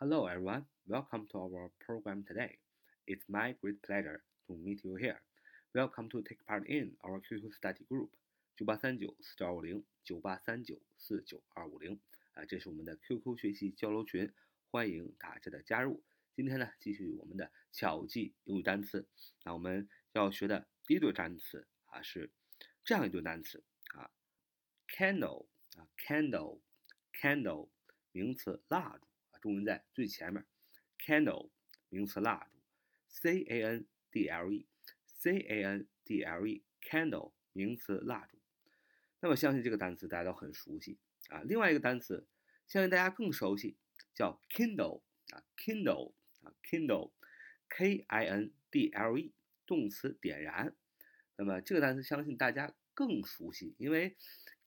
Hello, everyone. Welcome to our program today. It's my great pleasure to meet you here. Welcome to take part in our QQ study group 九八三九四九二五零九八三九四九二五零啊，这是我们的 QQ 学习交流群，欢迎大家的加入。今天呢，继续我们的巧记英语单词。那我们要学的第一对单词啊是这样一对单词啊，candle 啊，candle，candle，名词蜡烛。中文在最前面，candle 名词蜡烛，c a n d l e，c a n d l e，candle 名词蜡烛。那么相信这个单词大家都很熟悉啊。另外一个单词相信大家更熟悉，叫 Kindle 啊，Kindle 啊，Kindle，k i n d l e，动词点燃。那么这个单词相信大家更熟悉，因为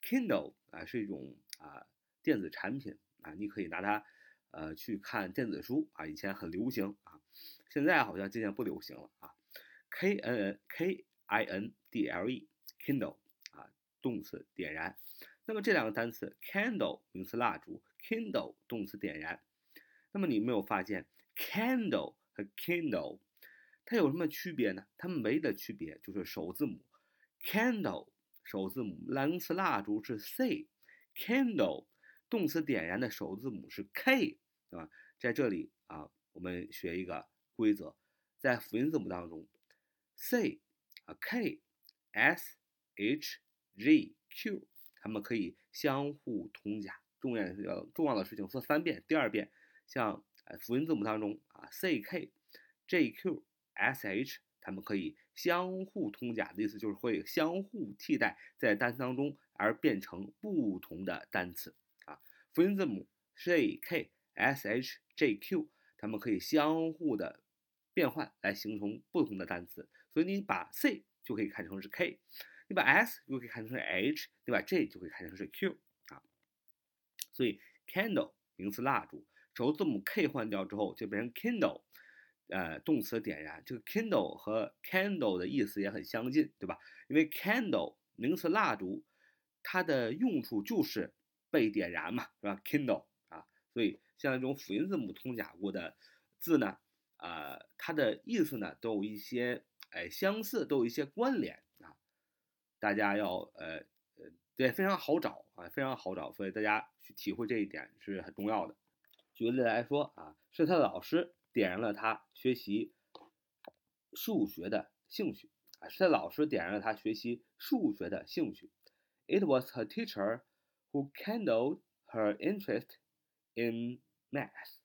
Kindle 啊是一种啊电子产品啊，你可以拿它。呃，去看电子书啊，以前很流行啊，现在好像渐渐不流行了啊。K N N K I N D L E，Kindle 啊，动词点燃。那么这两个单词，candle 名词蜡烛，Kindle 动词点燃。那么你没有发现 candle 和 Kindle 它有什么区别呢？它们唯一的区别就是首字母，candle 首字母名词蜡烛是 C，candle 动词点燃的首字母是 K。对吧？在这里啊，我们学一个规则，在辅音字母当中，C 啊 K S H G Q，它们可以相互通假。重要要重要的事情说三遍，第二遍，像呃辅音字母当中啊 C K J Q S H，它们可以相互通假的意思就是会相互替代在单词当中，而变成不同的单词啊。辅音字母 C K。S H J Q，它们可以相互的变换来形成不同的单词，所以你把 C 就可以看成是 K，你把 S 就可以看成是 H，你把 J 就可以看成是 Q 啊。所以 candle 名词蜡烛，首字母 K 换掉之后就变成 kindle，呃，动词点燃。这个 kindle 和 candle 的意思也很相近，对吧？因为 candle 名词蜡烛，它的用处就是被点燃嘛，是吧？kindle 啊，所以。像这种辅音字母通假过的字呢，啊，它的意思呢都有一些哎相似，都有一些关联啊。大家要呃呃对非常好找啊，非常好找，所以大家去体会这一点是很重要的。举个例来说啊，是他的老师点燃了他学习数学的兴趣啊，是他老师点燃了他学习数学的兴趣。It was her teacher who kindled her interest in Math.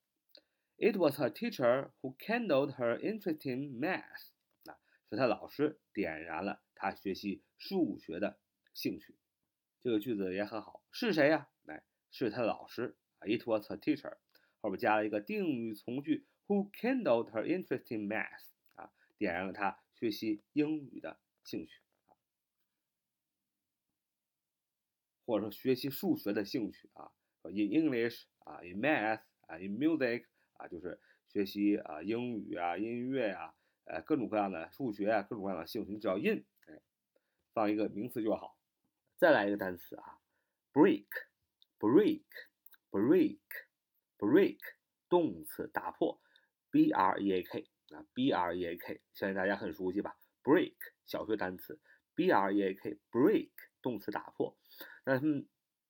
It was her teacher who kindled her interest in math. 啊，是她老师点燃了她学习数学的兴趣。这个句子也很好，是谁呀？来，是她老师。It was her teacher，后边加了一个定语从句，who kindled her interest in math。啊，点燃了她学习英语的兴趣，或者说学习数学的兴趣啊。In English，啊，in math。啊，in music 啊，就是学习啊英语啊音乐啊，呃各种各样的数学啊各种各样的兴趣，你只要 in，哎，放一个名词就好。再来一个单词啊，break，break，break，break，动词打破，b r e a k 啊，b r e a k，相信大家很熟悉吧？break 小学单词，b r e a k，break 动词打破。那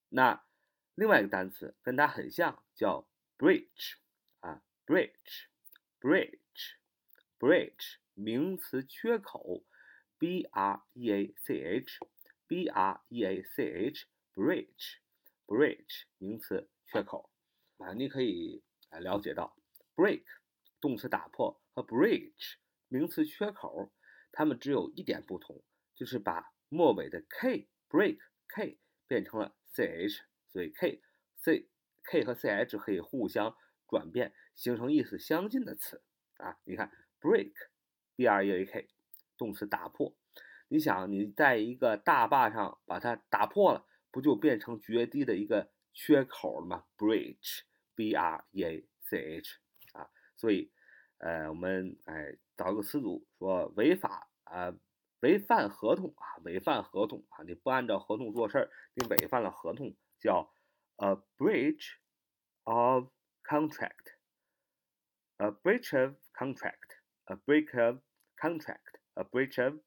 那另外一个单词跟它很像，叫 Bridge 啊，bridge，bridge，bridge，名词缺口，b r e a c h，b r e a c h，bridge，bridge，名词缺口啊，你可以啊了解到，break 动词打破和 bridge 名词缺口，它们只有一点不同，就是把末尾的 k break k 变成了 c h，所以 k c。K 和 c h 可以互相转变，形成意思相近的词啊。你看，break，b r e a k，动词打破。你想，你在一个大坝上把它打破了，不就变成决堤的一个缺口了吗？breach，b r e a c h 啊。所以，呃，我们哎找一个词组说违法啊，违反合同啊，违反合同啊，你不按照合同做事儿，你违反了合同，叫。A breach of contract, a breach of contract, a breach of contract, a breach of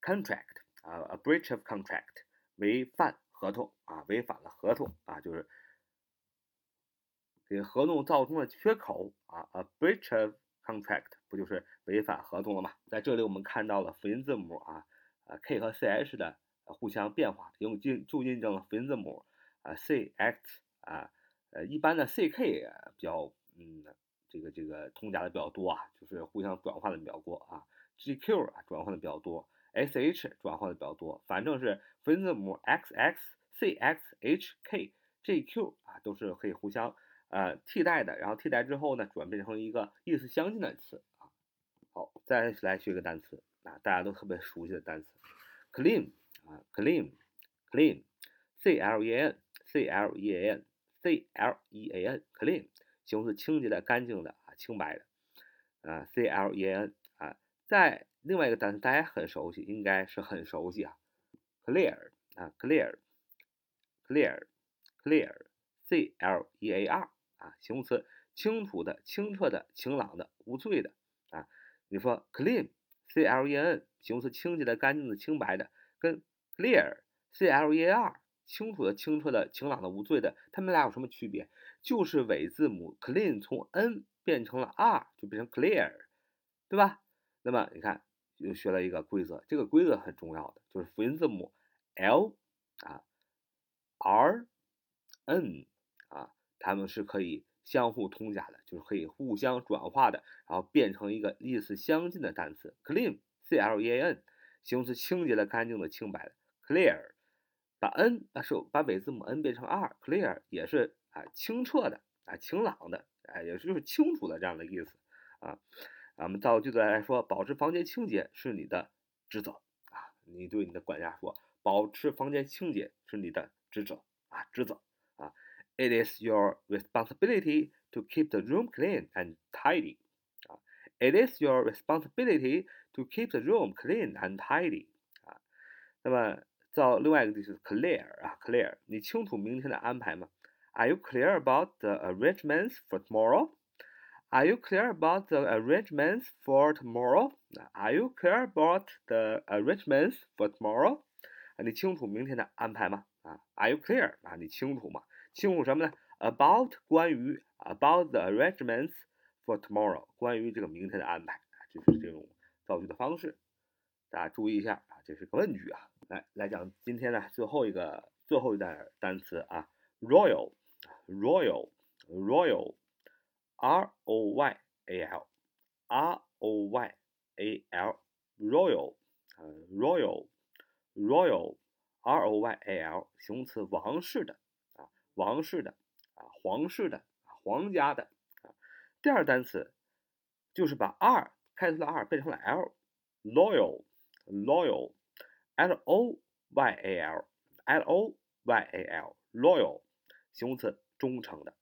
contract 啊，a breach of contract 违反合同啊，违反了合同啊，就是给合同造成了缺口啊，a breach of contract 不就是违反合同了吗？在这里我们看到了辅音字母啊，啊 k 和 ch 的互相变化，用印就印证了辅音字母 啊 c x 啊，呃一般的 c k 比较嗯这个这个通假的比较多啊，就是互相转换的比较多啊，g q 啊转换的比较多，s h 转换的比较多，反正是辅音字母 x x c x h k g q 啊都是可以互相。呃，替代的，然后替代之后呢，转变成一个意思相近的词啊。好，再来学一个单词啊，大家都特别熟悉的单词，clean 啊，clean，clean，CLEAN C L E A N，C L E A N，clean，形容词，清洁的、干净的啊，清白的啊，c l e a n 啊。在另外一个单词大家很熟悉，应该是很熟悉啊，clear 啊，clear，clear，clear，c l e a r。啊，形容词，清楚的、清澈的、晴朗的、无罪的啊。你说 clean，C L E A N，形容词，清洁的、干净的、清白的，跟 clear，c l e a r，清楚的、清澈的、晴朗的、无罪的，它们俩有什么区别？就是尾字母 clean 从 n 变成了 r，就变成 clear，对吧？那么你看，又学了一个规则，这个规则很重要的，就是辅音字母 l 啊，r n 啊。它们是可以相互通假的，就是可以互相转化的，然后变成一个意思相近的单词。clean，c l e a n，形容词，清洁的、干净的、清白的。clear，把 n 把手把尾字母 n 变成 r，clear 也是啊清澈的啊晴朗的，哎，也就是清楚的这样的意思啊。咱们造句子来说，保持房间清洁是你的职责啊。你对你的管家说，保持房间清洁是你的职责啊，职责啊。It is your responsibility to keep the room clean and tidy. 啊 It is your responsibility to keep the room clean and tidy. 啊，那么造另外一个就是 clear 啊，clear，你清楚明天的安排吗？Are you clear about the arrangements for tomorrow? Are you clear about the arrangements for tomorrow? Are you clear about the arrangements for tomorrow? 啊，你清楚明天的安排吗？啊，Are you clear 啊？你清楚吗？清楚什么呢？About 关于 About the arrangements for tomorrow 关于这个明天的安排啊，就是这种造句的方式，大家注意一下啊，这是个问句啊。 来来讲今天的最后一个最后一单单词啊，Royal，Royal，Royal，R O Y A L，R O Y A L，Royal，呃，Royal，Royal，R O Y A L，形容词，王室的啊。王室的啊，皇室的，皇家的啊。第二单词就是把 r 开头的 r 变成了 l，loyal，loyal L O Y A L，L O Y A L，loyal，形容词，忠诚的。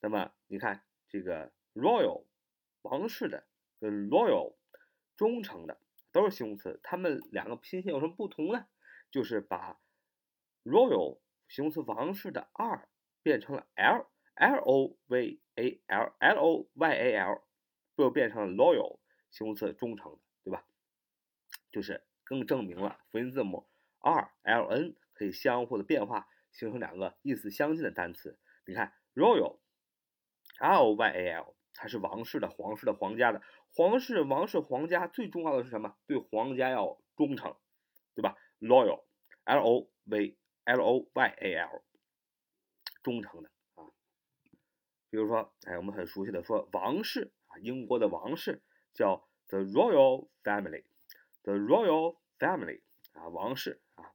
那么你看这个 royal，王室的跟 loyal，忠诚的都是形容词，它们两个拼写有什么不同呢？就是把 royal 形容词王室的 r。变成了 l l o v a l l o y a l，又变成了 loyal 形容词忠诚的，对吧？就是更证明了辅音字母 r l n 可以相互的变化，形成两个意思相近的单词。你看 royal r o y a l，它是王室的、皇室的、皇家的。皇室、王室、皇家最重要的是什么？对皇家要忠诚，对吧？loyal l o v l o y a l。忠诚的啊，比如说，哎，我们很熟悉的说王室啊，英国的王室叫 the royal family，the royal family 啊，王室啊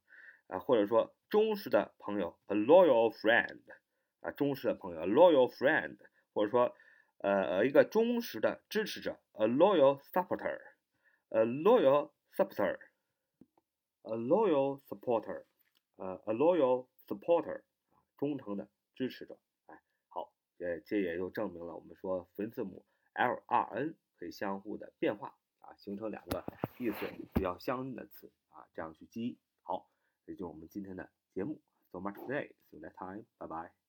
啊，或者说忠实的朋友 a loyal friend 啊，忠实的朋友 a loyal friend，或者说呃一个忠实的支持者 a loyal supporter，a loyal supporter，a loyal supporter，呃 a loyal supporter，忠诚的。支持者，哎，好，呃，这也就证明了我们说辅音字母 l、r、n 可以相互的变化啊，形成两个意思比较相近的词啊，这样去记忆。好，这就是我们今天的节目。So much today. See you next time. Bye bye.